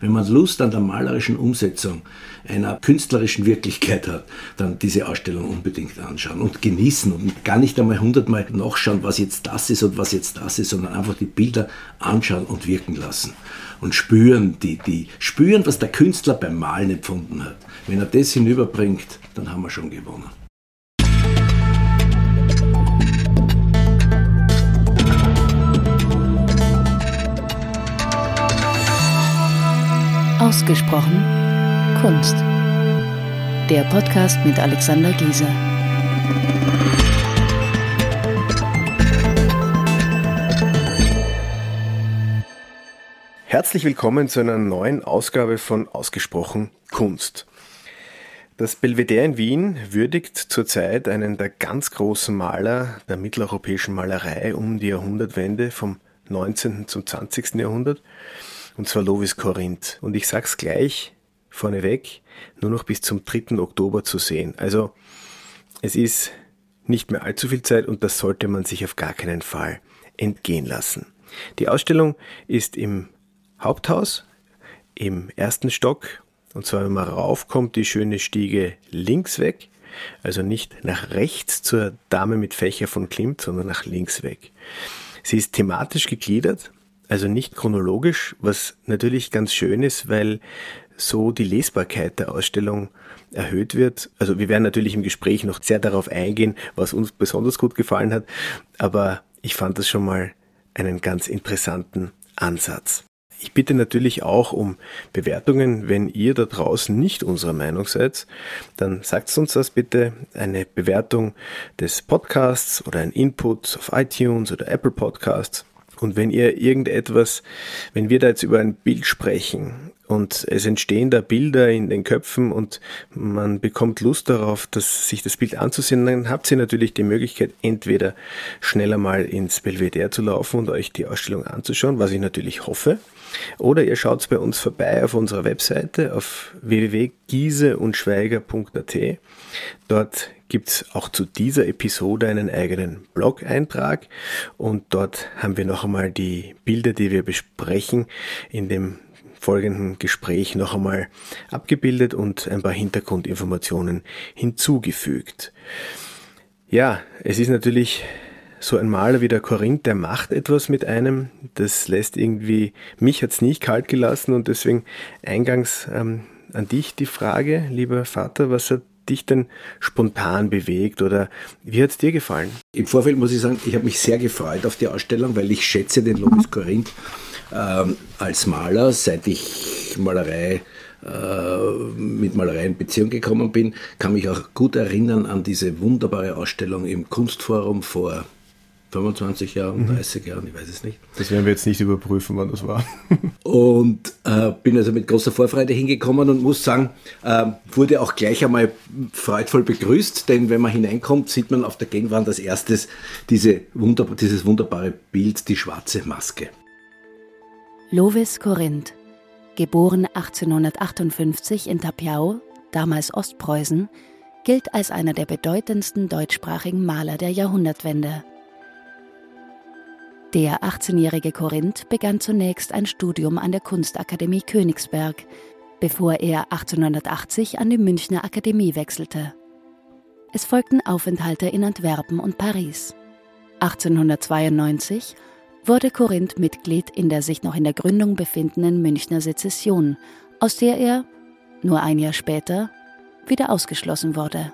Wenn man Lust an der malerischen Umsetzung einer künstlerischen Wirklichkeit hat, dann diese Ausstellung unbedingt anschauen und genießen und gar nicht einmal hundertmal nachschauen, was jetzt das ist und was jetzt das ist, sondern einfach die Bilder anschauen und wirken lassen und spüren, die, die spüren, was der Künstler beim Malen empfunden hat. Wenn er das hinüberbringt, dann haben wir schon gewonnen. Ausgesprochen Kunst. Der Podcast mit Alexander Giese. Herzlich willkommen zu einer neuen Ausgabe von Ausgesprochen Kunst. Das Belvedere in Wien würdigt zurzeit einen der ganz großen Maler der mitteleuropäischen Malerei um die Jahrhundertwende vom 19. zum 20. Jahrhundert und zwar Lovis Corinth. Und ich sag's gleich vorneweg, nur noch bis zum 3. Oktober zu sehen. Also es ist nicht mehr allzu viel Zeit und das sollte man sich auf gar keinen Fall entgehen lassen. Die Ausstellung ist im Haupthaus im ersten Stock und zwar wenn man raufkommt, die schöne Stiege links weg, also nicht nach rechts zur Dame mit Fächer von Klimt, sondern nach links weg. Sie ist thematisch gegliedert, also nicht chronologisch, was natürlich ganz schön ist, weil so die Lesbarkeit der Ausstellung erhöht wird. Also wir werden natürlich im Gespräch noch sehr darauf eingehen, was uns besonders gut gefallen hat, aber ich fand das schon mal einen ganz interessanten Ansatz. Ich bitte natürlich auch um Bewertungen. Wenn ihr da draußen nicht unserer Meinung seid, dann sagt uns das bitte. Eine Bewertung des Podcasts oder ein Input auf iTunes oder Apple Podcasts und wenn ihr irgendetwas, wenn wir da jetzt über ein Bild sprechen und es entstehen da Bilder in den Köpfen und man bekommt Lust darauf, dass, sich das Bild anzusehen, dann habt ihr natürlich die Möglichkeit, entweder schneller mal ins Belvedere zu laufen und euch die Ausstellung anzuschauen, was ich natürlich hoffe, oder ihr schaut bei uns vorbei auf unserer Webseite auf www.gieseundschweiger.at. Dort gibt es auch zu dieser Episode einen eigenen Blog-Eintrag und dort haben wir noch einmal die Bilder, die wir besprechen, in dem folgenden Gespräch noch einmal abgebildet und ein paar Hintergrundinformationen hinzugefügt. Ja, es ist natürlich so ein Maler wie der Korinth, der macht etwas mit einem. Das lässt irgendwie, mich hat's nicht kalt gelassen und deswegen eingangs ähm, an dich die Frage, lieber Vater, was hat dich denn spontan bewegt oder wie hat's dir gefallen? Im Vorfeld muss ich sagen, ich habe mich sehr gefreut auf die Ausstellung, weil ich schätze den Lovis Korinth ähm, als Maler, seit ich Malerei äh, mit Malerei in Beziehung gekommen bin, kann mich auch gut erinnern an diese wunderbare Ausstellung im Kunstforum vor 25 Jahren, 30 mhm. Jahren, ich weiß es nicht. Das werden wir jetzt nicht überprüfen, wann das war. und äh, bin also mit großer Vorfreude hingekommen und muss sagen, äh, wurde auch gleich einmal freudvoll begrüßt, denn wenn man hineinkommt, sieht man auf der Gegenwand als erstes diese Wunder, dieses wunderbare Bild, die schwarze Maske. Lovis Korinth, geboren 1858 in Tapiau, damals Ostpreußen, gilt als einer der bedeutendsten deutschsprachigen Maler der Jahrhundertwende. Der 18-jährige Korinth begann zunächst ein Studium an der Kunstakademie Königsberg, bevor er 1880 an die Münchner Akademie wechselte. Es folgten Aufenthalte in Antwerpen und Paris. 1892 wurde Korinth Mitglied in der sich noch in der Gründung befindenden Münchner Sezession, aus der er, nur ein Jahr später, wieder ausgeschlossen wurde.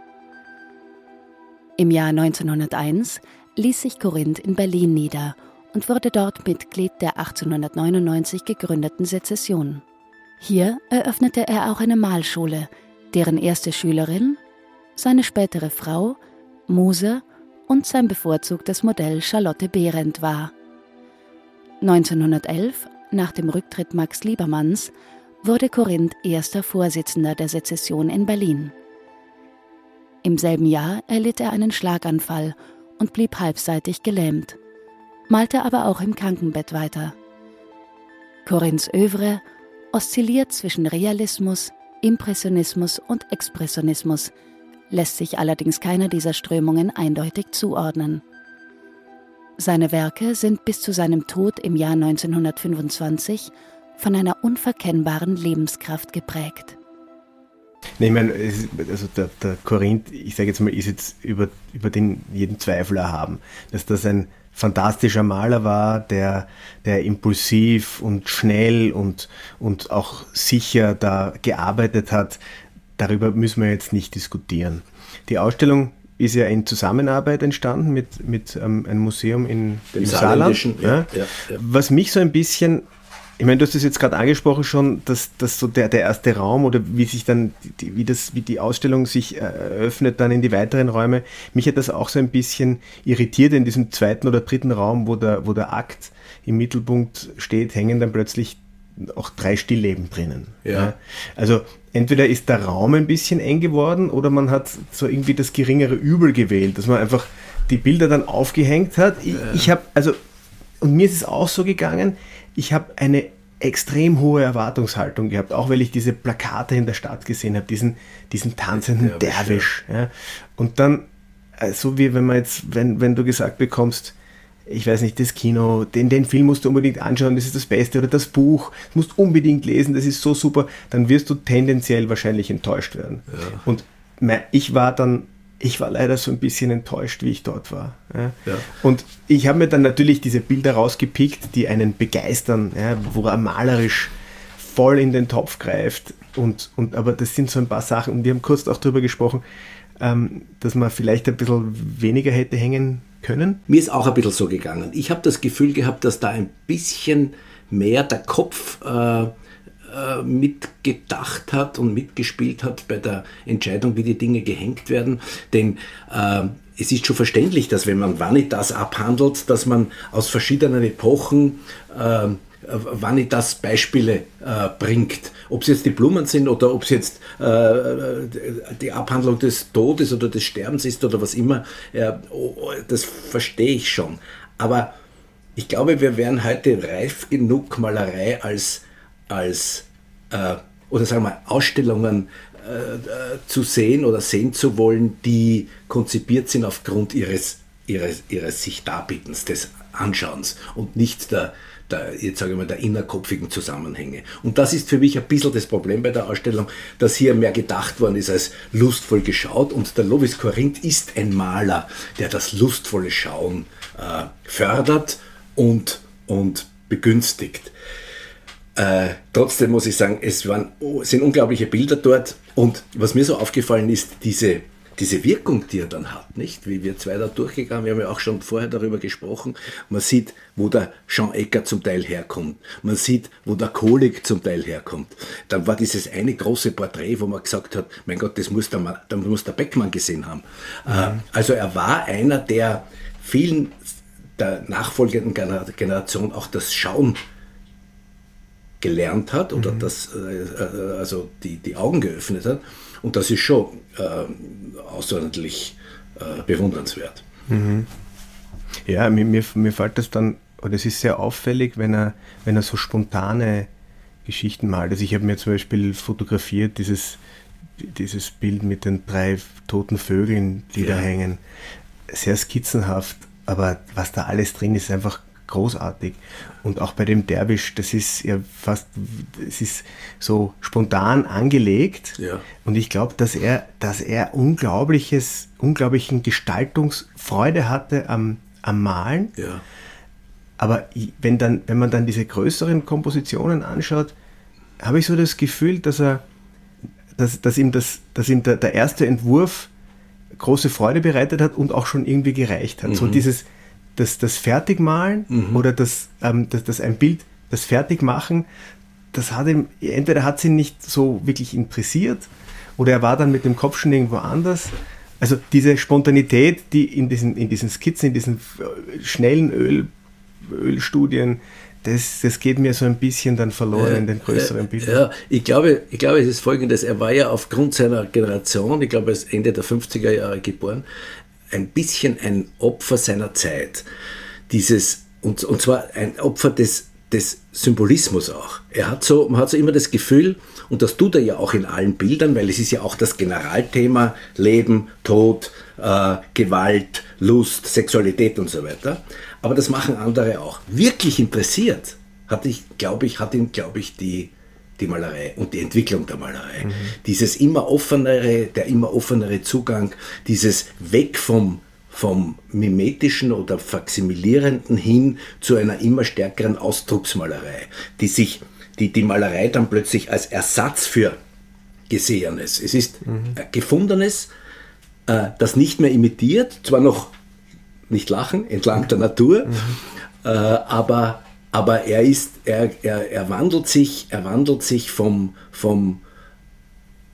Im Jahr 1901 ließ sich Korinth in Berlin nieder und wurde dort Mitglied der 1899 gegründeten Sezession. Hier eröffnete er auch eine Malschule, deren erste Schülerin, seine spätere Frau, Muse und sein bevorzugtes Modell Charlotte Behrendt war. 1911, nach dem Rücktritt Max Liebermanns, wurde Korinth erster Vorsitzender der Sezession in Berlin. Im selben Jahr erlitt er einen Schlaganfall und blieb halbseitig gelähmt malte aber auch im Krankenbett weiter. Corinths Övre oszilliert zwischen Realismus, Impressionismus und Expressionismus, lässt sich allerdings keiner dieser Strömungen eindeutig zuordnen. Seine Werke sind bis zu seinem Tod im Jahr 1925 von einer unverkennbaren Lebenskraft geprägt. Ich meine, also der, der Korinth, ich sage jetzt mal, ist jetzt über, über den jeden Zweifel erhaben, dass das ein fantastischer Maler war, der, der impulsiv und schnell und, und auch sicher da gearbeitet hat. Darüber müssen wir jetzt nicht diskutieren. Die Ausstellung ist ja in Zusammenarbeit entstanden mit, mit ähm, einem Museum in, im Saarland. Ja, ja, ja. Was mich so ein bisschen ich meine, du hast es jetzt gerade angesprochen schon, dass, dass so der, der erste Raum oder wie sich dann, die, wie, das, wie die Ausstellung sich eröffnet dann in die weiteren Räume, mich hat das auch so ein bisschen irritiert in diesem zweiten oder dritten Raum, wo der, wo der Akt im Mittelpunkt steht, hängen dann plötzlich auch drei Stillleben drinnen. Ja. ja. Also entweder ist der Raum ein bisschen eng geworden oder man hat so irgendwie das geringere Übel gewählt, dass man einfach die Bilder dann aufgehängt hat. Ich, ja. ich habe, also, und mir ist es auch so gegangen, ich habe eine extrem hohe Erwartungshaltung gehabt, auch weil ich diese Plakate in der Stadt gesehen habe, diesen, diesen tanzenden Derwisch. Ja. Und dann, äh, so wie wenn man jetzt, wenn, wenn du gesagt bekommst, ich weiß nicht, das Kino, den, den Film musst du unbedingt anschauen, das ist das Beste, oder das Buch, das musst unbedingt lesen, das ist so super, dann wirst du tendenziell wahrscheinlich enttäuscht werden. Ja. Und ich war dann ich war leider so ein bisschen enttäuscht, wie ich dort war. Ja. Ja. Und ich habe mir dann natürlich diese Bilder rausgepickt, die einen begeistern, ja, wo er malerisch voll in den Topf greift. Und, und, aber das sind so ein paar Sachen, und wir haben kurz auch darüber gesprochen, ähm, dass man vielleicht ein bisschen weniger hätte hängen können. Mir ist auch ein bisschen so gegangen. Ich habe das Gefühl gehabt, dass da ein bisschen mehr der Kopf äh, mitgedacht hat und mitgespielt hat bei der Entscheidung, wie die Dinge gehängt werden. Denn äh, es ist schon verständlich, dass wenn man Vanitas abhandelt, dass man aus verschiedenen Epochen äh, Vanitas Beispiele äh, bringt. Ob es jetzt die Blumen sind oder ob es jetzt äh, die Abhandlung des Todes oder des Sterbens ist oder was immer, äh, das verstehe ich schon. Aber ich glaube, wir wären heute reif genug, Malerei als, als äh, oder sagen wir Ausstellungen äh, äh, zu sehen oder sehen zu wollen, die konzipiert sind aufgrund ihres, ihres, ihres sich Darbietens, des Anschauens und nicht der, der, jetzt sage ich mal, der innerkopfigen Zusammenhänge. Und das ist für mich ein bisschen das Problem bei der Ausstellung, dass hier mehr gedacht worden ist als lustvoll geschaut. Und der Lovis Corinth ist ein Maler, der das lustvolle Schauen äh, fördert und, und begünstigt. Äh, trotzdem muss ich sagen, es waren, sind unglaubliche Bilder dort. Und was mir so aufgefallen ist, diese, diese Wirkung, die er dann hat, nicht? Wie wir zwei da durchgegangen, wir haben ja auch schon vorher darüber gesprochen. Man sieht, wo der Jean Ecker zum Teil herkommt. Man sieht, wo der Kohlig zum Teil herkommt. Dann war dieses eine große Porträt, wo man gesagt hat, mein Gott, das muss der, das muss der Beckmann gesehen haben. Mhm. Also er war einer, der vielen der nachfolgenden Generation auch das Schauen gelernt hat oder mhm. das äh, äh, also die, die Augen geöffnet hat. Und das ist schon äh, außerordentlich äh, bewundernswert. Mhm. Ja, mir, mir, mir fällt das dann, oder es ist sehr auffällig, wenn er, wenn er so spontane Geschichten malt. Also ich habe mir zum Beispiel fotografiert, dieses, dieses Bild mit den drei toten Vögeln, die ja. da hängen. Sehr skizzenhaft, aber was da alles drin ist, einfach großartig. Und auch bei dem Derwisch, das ist ja fast, es ist so spontan angelegt. Ja. Und ich glaube, dass er, dass er unglaubliches, unglaublichen Gestaltungsfreude hatte am, am Malen. Ja. Aber wenn, dann, wenn man dann diese größeren Kompositionen anschaut, habe ich so das Gefühl, dass er, dass, dass ihm, das, dass ihm der, der erste Entwurf große Freude bereitet hat und auch schon irgendwie gereicht hat. Mhm. So dieses, das, das Fertigmalen mhm. oder das, ähm, das, das ein Bild, das Fertigmachen, das hat ihm, entweder hat sie ihn nicht so wirklich interessiert oder er war dann mit dem Kopf schon irgendwo anders. Also diese Spontanität, die in diesen, in diesen Skizzen, in diesen schnellen Öl, Ölstudien, das, das geht mir so ein bisschen dann verloren äh, in den größeren äh, Bildern. Ja, ich glaube, ich glaube, es ist folgendes, er war ja aufgrund seiner Generation, ich glaube, er ist Ende der 50er Jahre geboren, ein bisschen ein Opfer seiner Zeit. Dieses, und, und zwar ein Opfer des, des Symbolismus auch. Er hat so, man hat so immer das Gefühl, und das tut er ja auch in allen Bildern, weil es ist ja auch das Generalthema Leben, Tod, äh, Gewalt, Lust, Sexualität und so weiter. Aber das machen andere auch. Wirklich interessiert hat ich, glaube ich, hat ihn, glaube ich, die, die Malerei und die Entwicklung der Malerei. Mhm. Dieses immer offenere, der immer offenere Zugang, dieses Weg vom, vom mimetischen oder faksimilierenden hin zu einer immer stärkeren Ausdrucksmalerei, die sich, die, die Malerei dann plötzlich als Ersatz für Gesehenes. Es ist mhm. Gefundenes, äh, das nicht mehr imitiert, zwar noch nicht lachen, entlang der Natur, mhm. äh, aber, aber er ist, er, er, er wandelt sich, er wandelt sich vom, vom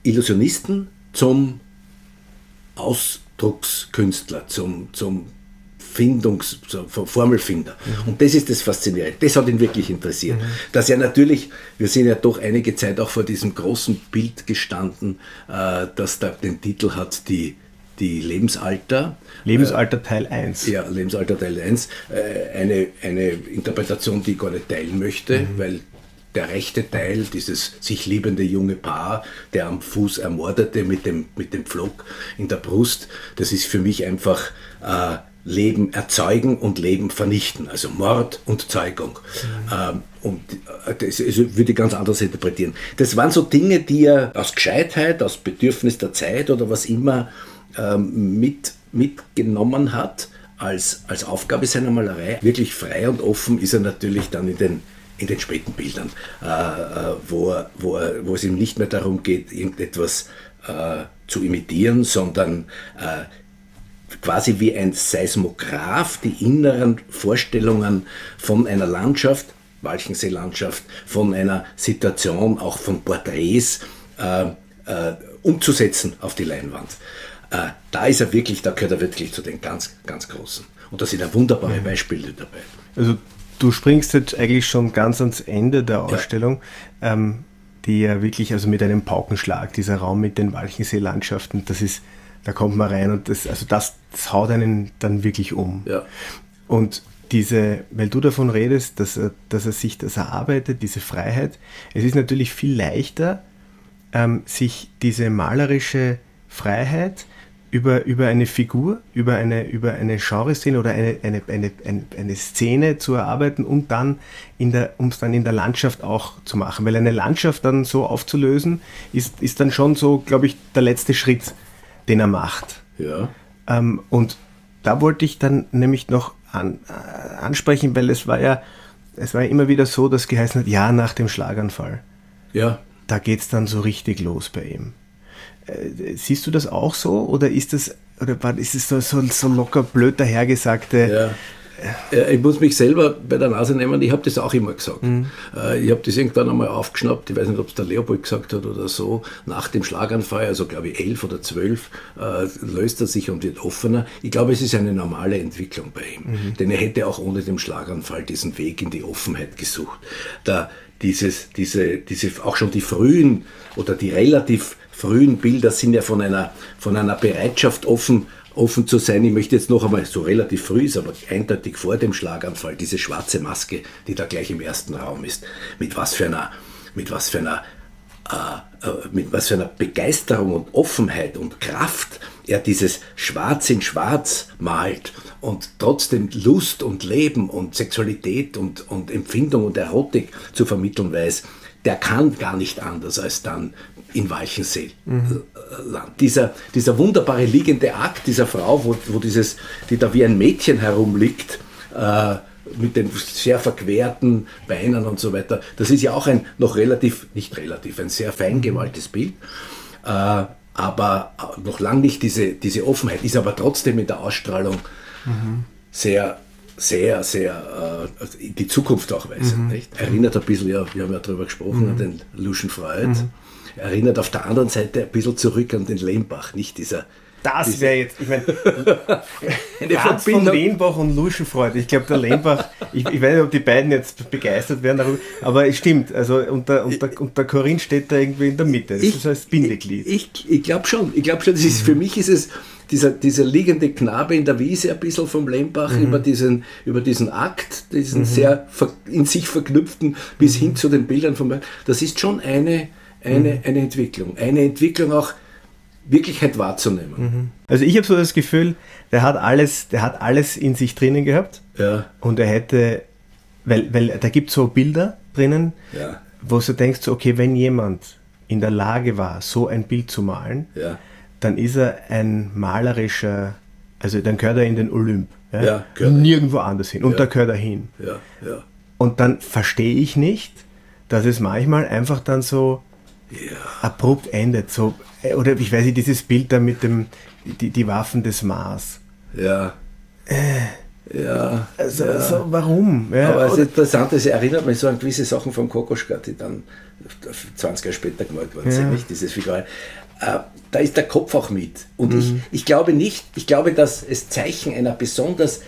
Illusionisten zum Ausdruckskünstler, zum, zum Findungs-, Formelfinder. Mhm. Und das ist das Faszinierende. Das hat ihn wirklich interessiert. Mhm. Dass er natürlich, wir sind ja doch einige Zeit auch vor diesem großen Bild gestanden, äh, das da den Titel hat, die die Lebensalter. Lebensalter äh, Teil 1. Ja, Lebensalter Teil 1. Äh, eine, eine Interpretation, die ich gar nicht teilen möchte, mhm. weil der rechte Teil, dieses sich liebende junge Paar, der am Fuß ermordete mit dem, mit dem Pflock in der Brust, das ist für mich einfach äh, Leben erzeugen und Leben vernichten, also Mord und Zeugung. Mhm. Ähm, und äh, das, das würde ich ganz anders interpretieren. Das waren so Dinge, die er aus Gescheitheit, aus Bedürfnis der Zeit oder was immer ähm, mit, mitgenommen hat als, als Aufgabe seiner Malerei. Wirklich frei und offen ist er natürlich dann in den, in den späten Bildern, äh, äh wo, wo, wo es ihm nicht mehr darum geht, irgendetwas äh, zu imitieren, sondern äh, quasi wie ein Seismograph die inneren Vorstellungen von einer Landschaft, Walchensee-Landschaft, von einer Situation, auch von Porträts äh, äh, umzusetzen auf die Leinwand. Äh, da ist er wirklich, da gehört er wirklich zu den ganz, ganz Großen. Und da sind ja wunderbare mhm. Beispiele dabei. Also du springst jetzt eigentlich schon ganz ans Ende der Ausstellung, ja. ähm, die ja wirklich, also mit einem Paukenschlag, dieser Raum mit den Walchensee-Landschaften, das ist, da kommt man rein und das, also das, das haut einen dann wirklich um. Ja. Und diese, weil du davon redest, dass er, dass er sich das erarbeitet, diese Freiheit, es ist natürlich viel leichter, ähm, sich diese malerische Freiheit über, über eine Figur, über eine, über eine Genre-Szene oder eine, eine, eine, eine, eine Szene zu erarbeiten und dann in der, um es dann in der Landschaft auch zu machen. Weil eine Landschaft dann so aufzulösen, ist, ist dann schon so, glaube ich, der letzte Schritt, den er macht. Ja. Ähm, und da wollte ich dann nämlich noch an, äh, ansprechen, weil es war ja, es war ja immer wieder so, dass geheißen hat, ja, nach dem Schlaganfall. Ja. Da geht es dann so richtig los bei ihm. Äh, siehst du das auch so oder ist das oder ist es so, so, so locker blöd dahergesagte? Ja. Ich muss mich selber bei der Nase nehmen, ich habe das auch immer gesagt. Mhm. Äh, ich habe das irgendwann einmal aufgeschnappt, ich weiß nicht, ob es der Leopold gesagt hat oder so, nach dem Schlaganfall, also glaube ich elf oder zwölf, äh, löst er sich und wird offener. Ich glaube, es ist eine normale Entwicklung bei ihm, mhm. denn er hätte auch ohne den Schlaganfall diesen Weg in die Offenheit gesucht. Da dieses, diese, diese, auch schon die frühen oder die relativ frühen Bilder sind ja von einer, von einer Bereitschaft offen, offen zu sein. Ich möchte jetzt noch einmal, so relativ früh ist, aber eindeutig vor dem Schlaganfall, diese schwarze Maske, die da gleich im ersten Raum ist, mit was für einer, mit was für einer, äh, äh, mit was für einer Begeisterung und Offenheit und Kraft er dieses Schwarz in Schwarz malt und trotzdem Lust und Leben und Sexualität und, und Empfindung und Erotik zu vermitteln weiß, der kann gar nicht anders als dann in Walchensee mhm. Land. Dieser, dieser wunderbare liegende Akt dieser Frau, wo, wo dieses, die da wie ein Mädchen herumliegt, äh, mit den sehr verquerten Beinen und so weiter, das ist ja auch ein noch relativ, nicht relativ, ein sehr fein gemaltes Bild. Äh, aber noch lange nicht diese, diese Offenheit, ist aber trotzdem in der Ausstrahlung mhm. sehr, sehr, sehr äh, die Zukunft auch weisend. Mhm. Erinnert ein bisschen, ja, wir haben ja darüber gesprochen, mhm. an den Lucian Freud. Mhm erinnert auf der anderen Seite ein bisschen zurück an den Lehmbach, nicht dieser. Das wäre jetzt, ich meine, Franz von Lehnbach und Luschenfreud. Ich glaube, der Lehnbach, ich, ich, weiß nicht, ob die beiden jetzt begeistert werden darüber, aber es stimmt. Also, und der, und der, und der Corinne steht da irgendwie in der Mitte. Das ich, ist als Bindeglied. Ich, ich, ich glaube schon. Ich glaube schon, das ist, mhm. für mich ist es dieser, dieser liegende Knabe in der Wiese ein bisschen vom Lehmbach mhm. über, diesen, über diesen Akt, diesen mhm. sehr in sich verknüpften, bis hin zu den Bildern von, das ist schon eine, eine, mhm. eine Entwicklung. Eine Entwicklung auch Wirklichkeit wahrzunehmen. Mhm. Also ich habe so das Gefühl, der hat alles, der hat alles in sich drinnen gehabt. Ja. Und er hätte weil, weil da gibt es so Bilder drinnen, Ja. wo du denkst, okay, wenn jemand in der Lage war, so ein Bild zu malen, Ja. dann ist er ein malerischer, also dann gehört er in den Olymp. Ja. Nirgendwo anders hin. Und da gehört er hin. Ja, ja. Und dann verstehe ich nicht, dass es manchmal einfach dann so abrupt endet. So, oder ich weiß nicht, dieses Bild da mit dem, die, die Waffen des Mars. Ja. Ja. Also, so, warum? Ja, Aber das Interessante ist, es erinnert mich so an gewisse Sachen von Kokoschka, die dann 20 Jahre später gemalt worden sind, Ja. nicht? Dieses Figur. Äh, da ist der Kopf auch mit. Und Mhm. ich, ich glaube nicht, ich glaube, dass es Zeichen einer besonders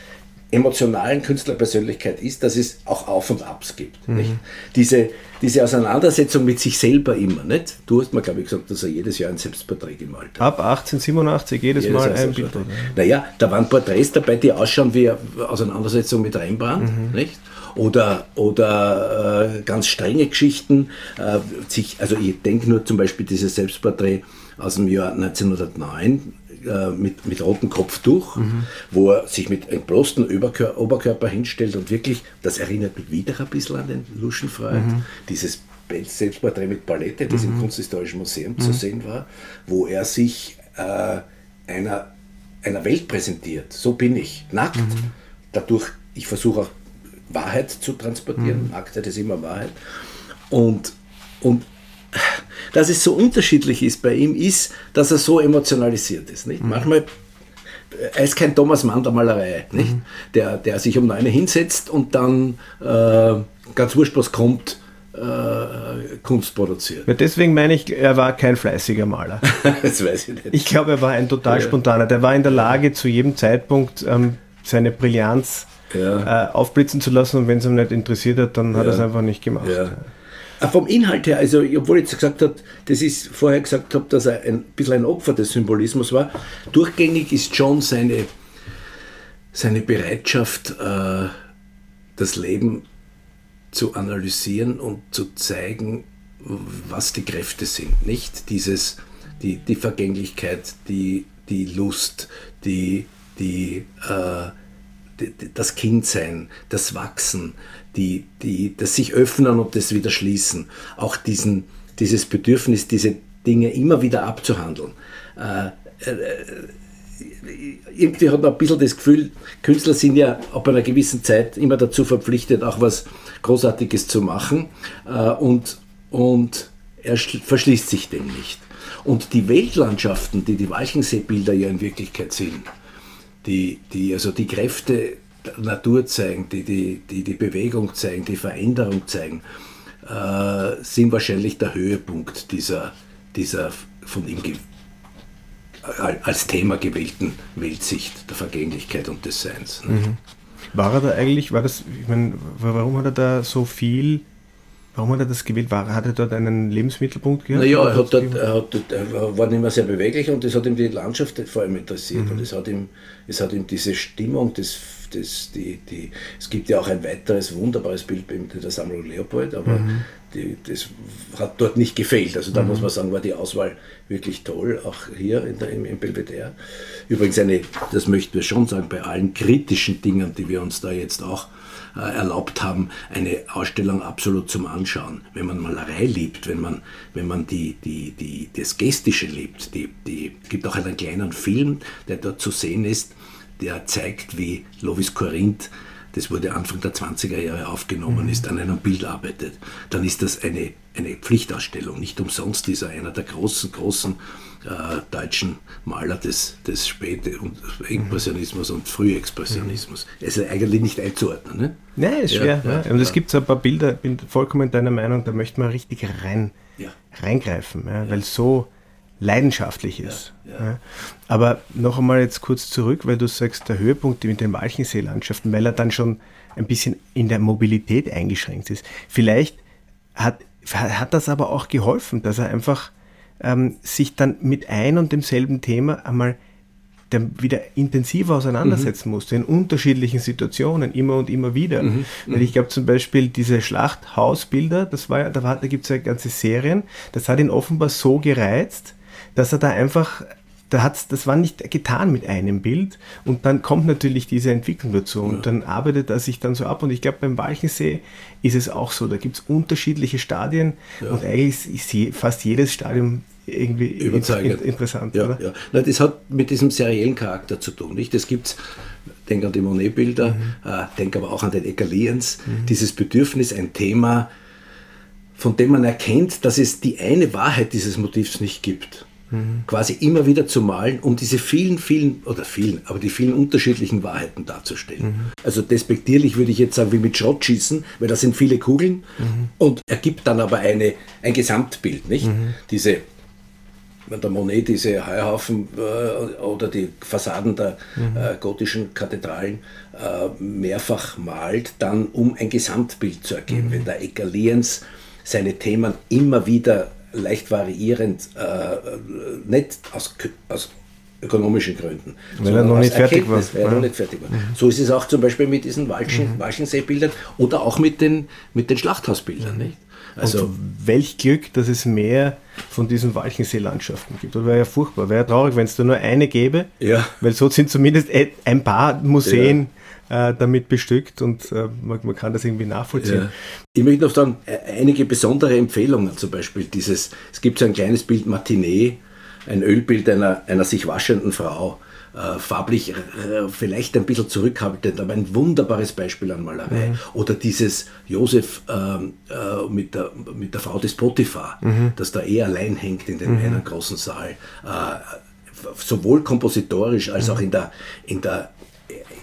emotionalen Künstlerpersönlichkeit ist, dass es auch Auf und Abs gibt. Mhm. Diese, diese Auseinandersetzung mit sich selber immer. Nicht? Du hast mir, glaube ich, gesagt, dass er jedes Jahr ein Selbstporträt gemalt hat. Ab 1887 jedes, Jedes Mal ein Bild. Naja, da waren Porträts dabei, die ausschauen wie Auseinandersetzung mit Rembrandt, Mhm. nicht? Oder, oder äh, ganz strenge Geschichten. Äh, sich, also ich denke nur zum Beispiel dieses Selbstporträt aus dem Jahr 1909 äh, mit, mit rotem Kopftuch, Mhm. wo er sich mit entblößtem Oberkörper, Oberkörper hinstellt und wirklich, das erinnert mich wieder ein bisschen an den Luschenfreud, Mhm. dieses Selbstporträt mit Palette, das im Kunsthistorischen Museum zu sehen war, wo er sich äh, einer, einer Welt präsentiert. So bin ich, nackt. Dadurch, ich versuche auch Wahrheit zu transportieren. Nacktheit ist immer Wahrheit. Und, und dass es so unterschiedlich ist bei ihm, ist, dass er so emotionalisiert ist. Nicht? Manchmal, er ist kein Thomas Mann der Malerei, nicht? Der, der sich um eine hinsetzt und dann äh, ganz wurscht, was kommt, äh, Kunst produziert. Ja, deswegen meine ich, er war kein fleißiger Maler. das weiß ich nicht. Ich glaube, er war ein total Ja. spontaner. Der war in der Lage, zu jedem Zeitpunkt ähm, seine Brillanz Ja. äh, aufblitzen zu lassen und wenn es ihm nicht interessiert hat, dann hat er es einfach nicht gemacht. Ah, Vom Inhalt her, also obwohl ich jetzt gesagt habe, das ist vorher gesagt habe, dass er ein bisschen ein Opfer des Symbolismus war, durchgängig ist schon seine, seine Bereitschaft, äh, das Leben zu analysieren und zu zeigen, was die Kräfte sind. Nicht dieses, die, die Vergänglichkeit, die, die Lust, die, die, äh, das Kindsein, das Wachsen, die, die, das sich öffnen und das wieder schließen. Auch diesen, dieses Bedürfnis, diese Dinge immer wieder abzuhandeln. Äh, irgendwie hat man ein bisschen das Gefühl, Künstler sind ja ab einer gewissen Zeit immer dazu verpflichtet, auch was Großartiges zu machen. Äh, und, und er schl- verschließt sich dem nicht. Und die Weltlandschaften, die die Walchensee-Bilder ja in Wirklichkeit sind, die, die also die Kräfte der Natur zeigen, die die, die, die Bewegung zeigen, die Veränderung zeigen, äh, sind wahrscheinlich der Höhepunkt dieser, dieser von ihm als Thema gewählten Weltsicht der Vergänglichkeit und des Seins. ne? War er da eigentlich, war das, ich meine, warum hat er da so viel, warum hat er das gewählt? War, hat er dort einen Lebensmittelpunkt gehabt? Naja, er, hat dort, er, hat dort, er war nicht mehr sehr beweglich und das hat ihm die Landschaft vor allem interessiert. Mhm. Und es hat ihm, es hat ihm diese Stimmung, das, das, die, die, es gibt ja auch ein weiteres wunderbares Bild in der Sammlung Leopold, aber Mhm. die, das hat dort nicht gefehlt. Also da muss man sagen, war die Auswahl wirklich toll, auch hier in der, im, im Belvedere. Übrigens eine, das möchten wir schon sagen, bei allen kritischen Dingen, die wir uns da jetzt auch erlaubt haben, eine Ausstellung absolut zum Anschauen. Wenn man Malerei liebt, wenn man, wenn man die, die, die, das Gestische liebt, die, die gibt auch einen kleinen Film, der dort zu sehen ist, der zeigt, wie Lovis Corinth, das wurde Anfang der 20er Jahre aufgenommen, ist, an einem Bild arbeitet. Dann ist das eine, eine Pflichtausstellung. Nicht umsonst ist er einer der großen, großen äh, deutschen Maler des, des Späte- und Impressionismus und Frühexpressionismus. Es ist eigentlich nicht einzuordnen. Ne? Nein, ist Ja, schwer. ja, Ja, Und es gibt so ein paar Bilder, ich bin vollkommen deiner Meinung, da möchte man richtig rein, reingreifen, weil es so leidenschaftlich ist. Aber noch einmal jetzt kurz zurück, weil du sagst, der Höhepunkt mit den Walchensee-Landschaften, weil er dann schon ein bisschen in der Mobilität eingeschränkt ist. Vielleicht hat, hat das aber auch geholfen, dass er einfach ähm, sich dann mit ein und demselben Thema einmal dann wieder intensiver auseinandersetzen musste, in unterschiedlichen Situationen, immer und immer wieder. Weil ich glaube zum Beispiel diese Schlachthausbilder, das war ja, da, war- da gibt es ja ganze Serien, das hat ihn offenbar so gereizt, dass er da einfach da hat's, das war nicht getan mit einem Bild und dann kommt natürlich diese Entwicklung dazu und ja. dann arbeitet er sich dann so ab und ich glaube beim Walchensee ist es auch so, da gibt es unterschiedliche Stadien ja. und eigentlich ist fast jedes Stadium irgendwie Überzeugend. interessant. Ja, ja. Na, das hat mit diesem seriellen Charakter zu tun. Nicht? Das gibt's, denk an die Monet-Bilder, mhm. äh, denk aber auch an den Eckaliens, mhm. dieses Bedürfnis, ein Thema, von dem man erkennt, dass es die eine Wahrheit dieses Motivs nicht gibt. Mhm. Quasi immer wieder zu malen, um diese vielen, vielen, oder vielen, aber die vielen unterschiedlichen Wahrheiten darzustellen. Mhm. Also despektierlich würde ich jetzt sagen, wie mit Schrott schießen, weil da sind viele Kugeln mhm. und ergibt dann aber eine, ein Gesamtbild, nicht? Diese der Monet diese Heuhaufen äh, oder die Fassaden der mhm. äh, gotischen Kathedralen äh, mehrfach malt, dann um ein Gesamtbild zu ergeben. Mhm. Wenn der Egalierens seine Themen immer wieder leicht variierend, äh, nicht aus, aus ökonomischen Gründen. Weil er noch nicht fertig war. Weil er noch nicht fertig war. Mhm. So ist es auch zum Beispiel mit diesen Walchen, mhm. Walchensee-Bildern oder auch mit den, mit den Schlachthausbildern. Nicht? Also und welch Glück, dass es mehr von diesen Walchensee-Landschaften gibt. Das wäre ja furchtbar. Wäre ja traurig, wenn es da nur eine gäbe. Ja. Weil so sind zumindest ein paar Museen ja. äh, damit bestückt und äh, man, man, kann das irgendwie nachvollziehen. Ja. Ich möchte noch sagen, äh, einige besondere Empfehlungen, zum Beispiel dieses, es gibt so ein kleines Bild Matinee, ein Ölbild einer, einer sich waschenden Frau äh, farblich äh, vielleicht ein bisschen zurückhaltend, aber ein wunderbares Beispiel an Malerei. Mhm. Oder dieses Josef ähm, äh, mit, der, mit der Frau des Potiphar, mhm. das da eh allein hängt in, den, mhm. einem großen Saal. Äh, sowohl kompositorisch als auch in der, in der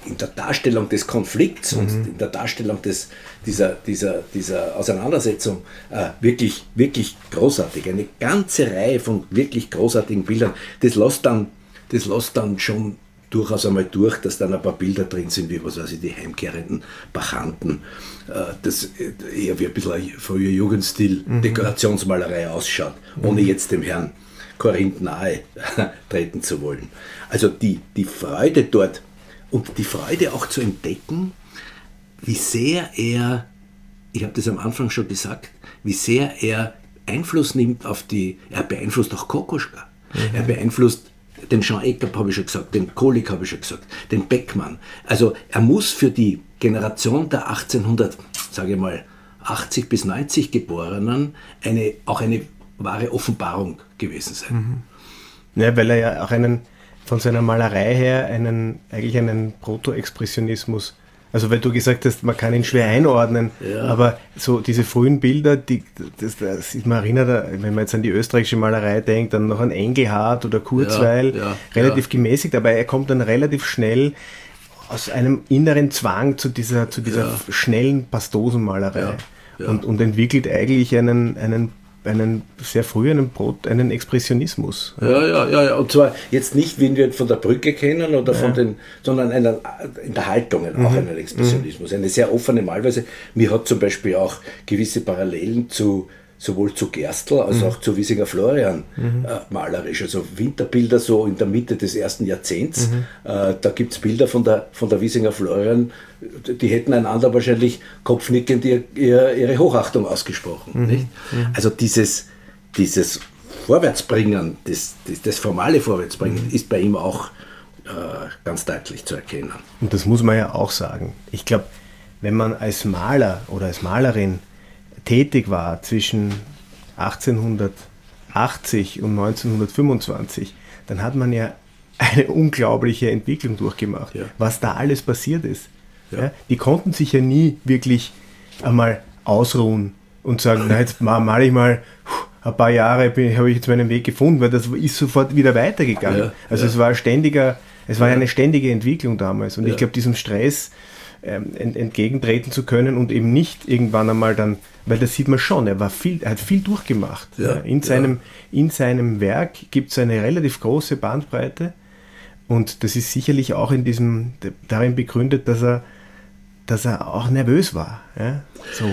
in der Darstellung des Konflikts und mhm. in der Darstellung des, dieser, dieser, dieser Auseinandersetzung äh, wirklich, wirklich großartig. Eine ganze Reihe von wirklich großartigen Bildern. Das lässt dann das lässt dann schon durchaus einmal durch, dass dann ein paar Bilder drin sind, wie was weiß ich, die heimkehrenden Bachanten, äh, das eher wie ein bisschen ein früher Jugendstil, mhm. Dekorationsmalerei ausschaut, mhm. ohne jetzt dem Herrn Korinth nahe treten zu wollen. Also die, die Freude dort und die Freude auch zu entdecken, wie sehr er, ich habe das am Anfang schon gesagt, wie sehr er Einfluss nimmt auf die, er beeinflusst auch Kokoschka, mhm. er beeinflusst den Jean Eckert habe ich schon gesagt, den Kolik habe ich schon gesagt, den Beckmann. Also er muss für die Generation der 1800, sage ich mal, 80 bis 90 Geborenen eine, auch eine wahre Offenbarung gewesen sein. Mhm. Ja, weil er ja auch einen, von seiner Malerei her einen, eigentlich einen Proto-Expressionismus also weil du gesagt hast, man kann ihn schwer einordnen, ja. aber so diese frühen Bilder, die, das, das man erinnert, wenn man jetzt an die österreichische Malerei denkt, dann noch an Engelhardt oder Kurzweil, ja, ja, relativ gemäßigt, aber er kommt dann relativ schnell aus einem inneren Zwang zu dieser, zu dieser schnellen Pastosenmalerei und, und entwickelt eigentlich einen, einen einen sehr frühen Brot, einen Expressionismus. Ja, ja, ja, ja. Und zwar jetzt nicht, wie wir von der Brücke kennen oder von den, sondern einen, in der Haltung auch mhm. einen Expressionismus. Eine sehr offene Malweise. Mir hat zum Beispiel auch gewisse Parallelen zu sowohl zu Gerstl als mhm. auch zu Wiesinger Florian mhm. äh, malerisch. Also Winterbilder so in der Mitte des ersten Jahrzehnts. Mhm. Äh, da gibt es Bilder von der, von der Wiesinger Florian, die hätten einander wahrscheinlich kopfnickend ihr, ihr, ihre Hochachtung ausgesprochen. Mhm. Nicht? Mhm. Also dieses, dieses Vorwärtsbringen, das, das, das formale Vorwärtsbringen mhm. ist bei ihm auch äh, ganz deutlich zu erkennen. Und das muss man ja auch sagen. Ich glaube, wenn man als Maler oder als Malerin tätig war zwischen 1880 und 1925, dann hat man ja eine unglaubliche Entwicklung durchgemacht, ja. was da alles passiert ist. Ja. Ja, die konnten sich ja nie wirklich einmal ausruhen und sagen, na jetzt male ich mal ein paar Jahre, habe ich jetzt meinen Weg gefunden, weil das ist sofort wieder weitergegangen. also es war ständiger, es war eine ständige Entwicklung damals und ich glaube, diesem Stress ähm, entgegentreten zu können und eben nicht irgendwann einmal dann weil das sieht man schon, er, war viel, er hat viel durchgemacht. Ja, in, seinem, ja. in seinem Werk gibt es eine relativ große Bandbreite und das ist sicherlich auch in diesem, darin begründet, dass er, dass er auch nervös war. Ja? So.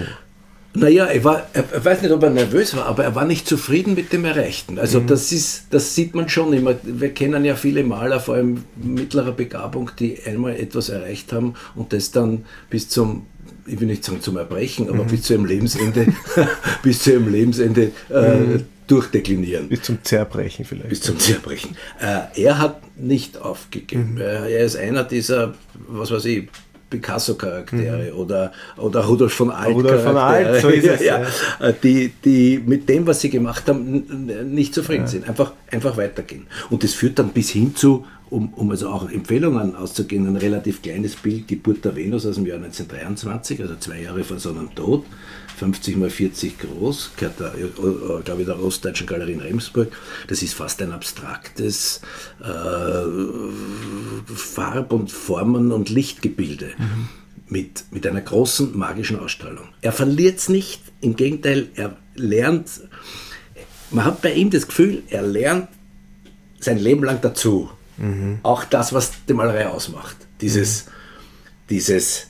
Naja, er war, er weiß nicht, ob er nervös war, aber er war nicht zufrieden mit dem Erreichten. Also mhm. das ist, das sieht man schon immer. Wir kennen ja viele Maler, vor allem mittlerer Begabung, die einmal etwas erreicht haben und das dann bis zum ich will nicht sagen zum Erbrechen, aber mhm. bis zu ihrem Lebensende, bis zu ihrem Lebensende äh, mhm. durchdeklinieren. Bis zum Zerbrechen vielleicht. Bis zum Zerbrechen. Äh, er hat nicht aufgegeben. Mhm. Er ist einer dieser, was weiß ich, Picasso-Charaktere mhm. oder, oder Rudolf von Alt. Rudolf von Alt, so ist es. ja, ja. Die, die mit dem, was sie gemacht haben, nicht zufrieden ja. sind. Einfach, einfach weitergehen. Und das führt dann bis hin zu, um, um also auch Empfehlungen auszugehen, ein relativ kleines Bild, Geburt der Venus aus dem Jahr 1923, also zwei Jahre vor seinem Tod. 50 mal 40 groß, gehört der, äh, glaube ich, der Ostdeutschen Galerie in Remsburg. Das ist fast ein abstraktes äh, Farb- und Formen- und Lichtgebilde. Mhm. Mit, mit einer großen magischen Ausstrahlung. Er verliert es nicht, im Gegenteil, er lernt, man hat bei ihm das Gefühl, er lernt sein Leben lang dazu. Mhm. Auch das, was die Malerei ausmacht. Dieses, mhm. dieses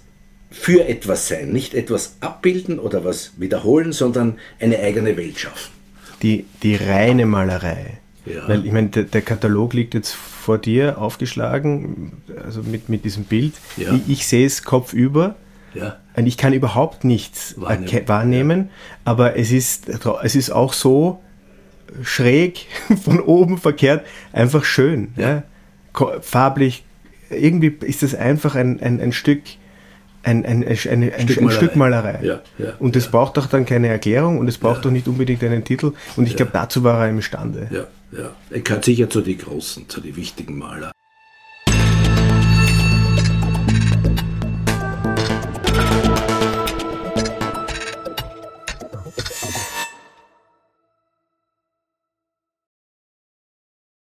für etwas sein, nicht etwas abbilden oder was wiederholen, sondern eine eigene Welt schaffen. Die, die reine Malerei. Ja. Weil ich meine, der, der, Katalog liegt jetzt vor dir aufgeschlagen, also mit, mit diesem Bild. Ja. Ich, ich, sehe es kopfüber. Ja. Und ich kann überhaupt nichts wahrnehmen, wahrnehmen aber es ist, es ist auch so schräg von oben verkehrt, einfach schön. Ja. Farblich, irgendwie ist das einfach ein, ein, ein Stück ein, ein, ein, ein, ein Stück Malerei. Stück Malerei. Ja, ja, und es ja. braucht doch dann keine Erklärung und es braucht doch nicht unbedingt einen Titel. Und ich glaube, dazu war er imstande. Ja, ja. Er gehört sicher zu den großen, zu den wichtigen Maler.